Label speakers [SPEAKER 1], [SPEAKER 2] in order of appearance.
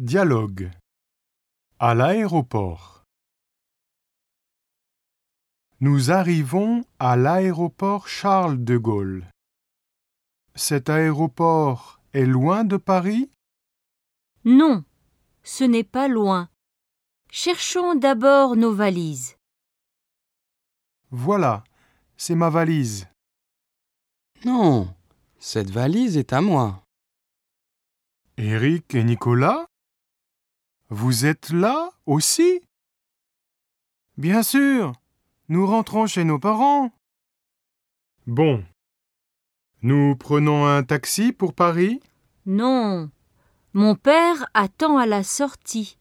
[SPEAKER 1] Dialogue. À l'aéroport. Nous arrivons à l'aéroport Charles de Gaulle. Cet aéroport est loin de Paris?
[SPEAKER 2] Non, ce n'est pas loin. Cherchons d'abord nos valises.
[SPEAKER 1] Voilà, c'est ma valise.
[SPEAKER 3] Non, cette valise est à moi.
[SPEAKER 1] Eric et Nicolas? Vous êtes là aussi? Bien sûr, nous rentrons chez nos parents. Bon. Nous prenons un taxi pour Paris?
[SPEAKER 2] Non, mon père attend à la sortie.